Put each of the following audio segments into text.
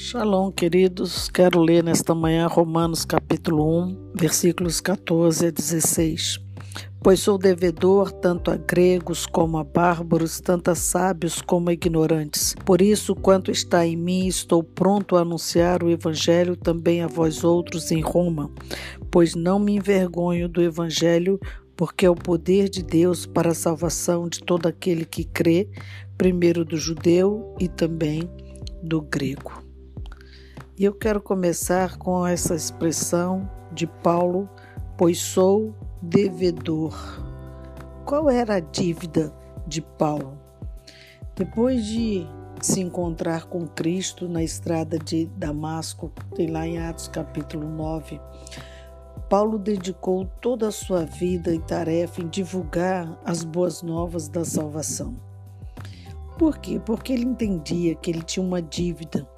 Shalom, queridos. Quero ler nesta manhã Romanos capítulo 1, versículos 14 a 16. Pois sou devedor tanto a gregos como a bárbaros, tanto a sábios como a ignorantes. Por isso, quanto está em mim, estou pronto a anunciar o evangelho também a vós outros em Roma, pois não me envergonho do evangelho, porque é o poder de Deus para a salvação de todo aquele que crê, primeiro do judeu e também do grego. E eu quero começar com essa expressão de Paulo, pois sou devedor. Qual era a dívida de Paulo? Depois de se encontrar com Cristo na estrada de Damasco, tem lá em Atos capítulo 9, Paulo dedicou toda a sua vida e tarefa em divulgar as boas novas da salvação. Por quê? Porque ele entendia que ele tinha uma dívida.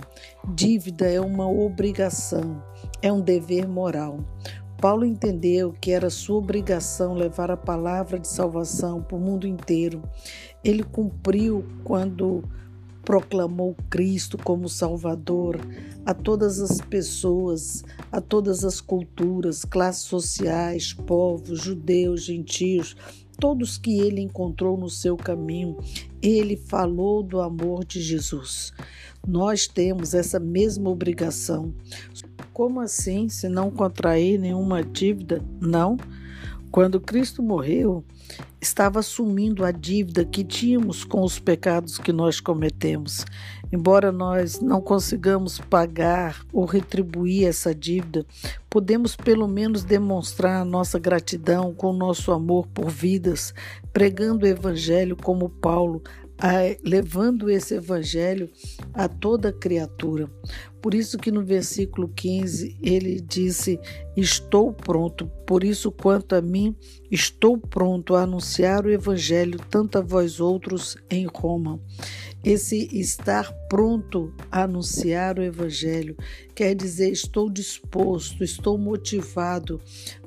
Dívida é uma obrigação, é um dever moral. Paulo entendeu que era sua obrigação levar a palavra de salvação para o mundo inteiro. Ele cumpriu quando proclamou Cristo como Salvador a todas as pessoas, a todas as culturas, classes sociais, povos, judeus, gentios, todos que ele encontrou no seu caminho, ele falou do amor de Jesus. Nós temos essa mesma obrigação. Como assim, se não contrair nenhuma dívida? Não. Quando Cristo morreu, estava assumindo a dívida que tínhamos com os pecados que nós cometemos. Embora nós não consigamos pagar ou retribuir essa dívida, podemos pelo menos demonstrar nossa gratidão com nosso amor por vidas, pregando o Evangelho como Paulo, levando esse evangelho a toda criatura. Por isso que no versículo 15 ele disse: "Estou pronto, por isso quanto a mim, estou pronto a anunciar o evangelho tanto a vós outros em Roma." Esse estar pronto a anunciar o evangelho quer dizer estou disposto, estou motivado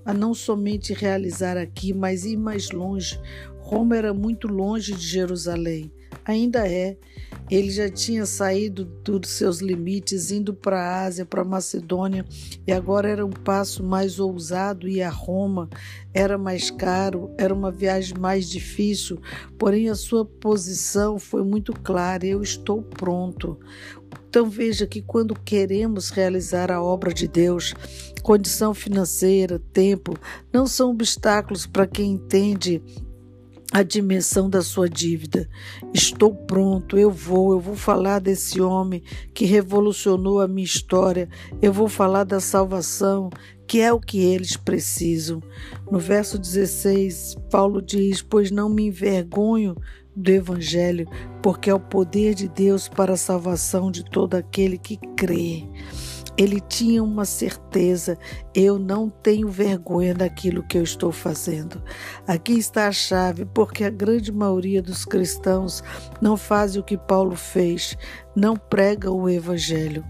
a não somente realizar aqui, mas ir mais longe. Roma era muito longe de Jerusalém ainda é. Ele já tinha saído dos seus limites, indo para a Ásia, para a Macedônia, e agora era um passo mais ousado ir a Roma. Era mais caro, era uma viagem mais difícil, porém a sua posição foi muito clara: eu estou pronto. Então veja que quando queremos realizar a obra de Deus, condição financeira, tempo, não são obstáculos para quem entende a dimensão da sua dívida. Estou pronto, eu vou, eu vou falar desse homem que revolucionou a minha história, eu vou falar da salvação, que é o que eles precisam. No verso 16, Paulo diz: Pois não me envergonho do Evangelho, porque é o poder de Deus para a salvação de todo aquele que crê. Ele tinha uma certeza: eu não tenho vergonha daquilo que eu estou fazendo. Aqui está a chave, porque a grande maioria dos cristãos não faz o que Paulo fez, não prega o evangelho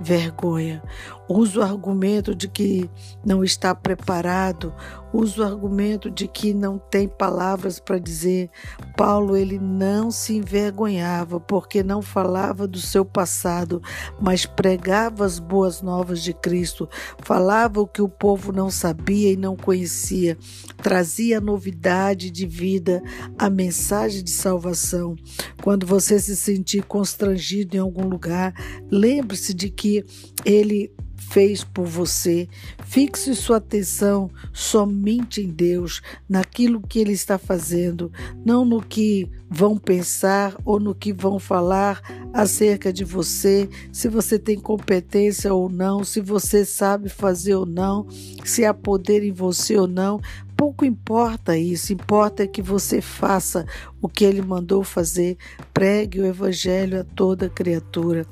vergonha. Usa o argumento de que não está preparado, usa o argumento de que não tem palavras para dizer. Paulo ele não se envergonhava porque não falava do seu passado, mas pregava as boas novas de Cristo, falava o que o povo não sabia e não conhecia, trazia novidade de vida, a mensagem de salvação. Quando você se sentir constrangido em algum lugar, lembre-se de que ele fez por você. Fixe sua atenção somente em Deus, naquilo que Ele está fazendo, não no que vão pensar ou no que vão falar acerca de você, se você tem competência ou não, se você sabe fazer ou não, se há poder em você ou não. Pouco importa isso, importa é que você faça o que ele mandou fazer, pregue o evangelho a toda criatura.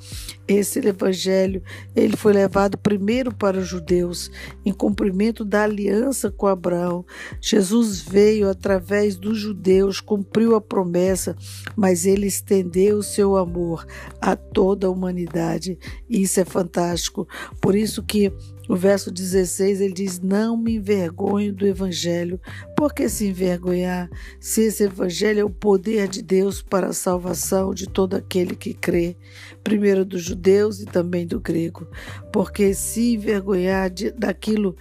Esse evangelho, ele foi levado primeiro para os judeus, em cumprimento da aliança com Abraão. Jesus veio através dos judeus, cumpriu a promessa, mas ele estendeu o seu amor a toda a humanidade. Isso é fantástico. Por isso que No verso 16 ele diz: Não me envergonho do evangelho. Por que se envergonhar se esse evangelho é o poder de Deus para a salvação de todo aquele que crê, primeiro dos judeus e também do grego? Porque se envergonhar de, daquilo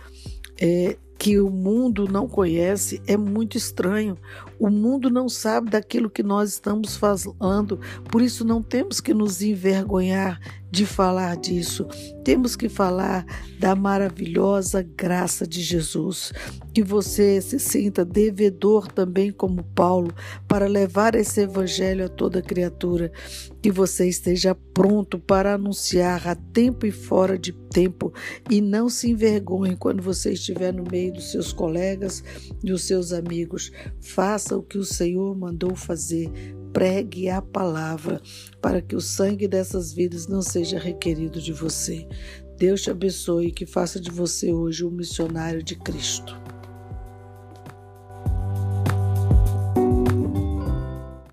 é, que o mundo não conhece é muito estranho. O mundo não sabe daquilo que nós estamos falando, por isso não temos que nos envergonhar de falar disso. Temos que falar da maravilhosa graça de Jesus. Que você se sinta devedor também, como Paulo, para levar esse evangelho a toda criatura. Que você esteja pronto para anunciar a tempo e fora de tempo e não se envergonhe quando você estiver no meio dos seus colegas e dos seus amigos. Faça o que o Senhor mandou fazer pregue a palavra para que o sangue dessas vidas não seja requerido de você. Deus te abençoe e que faça de você hoje um missionário de Cristo.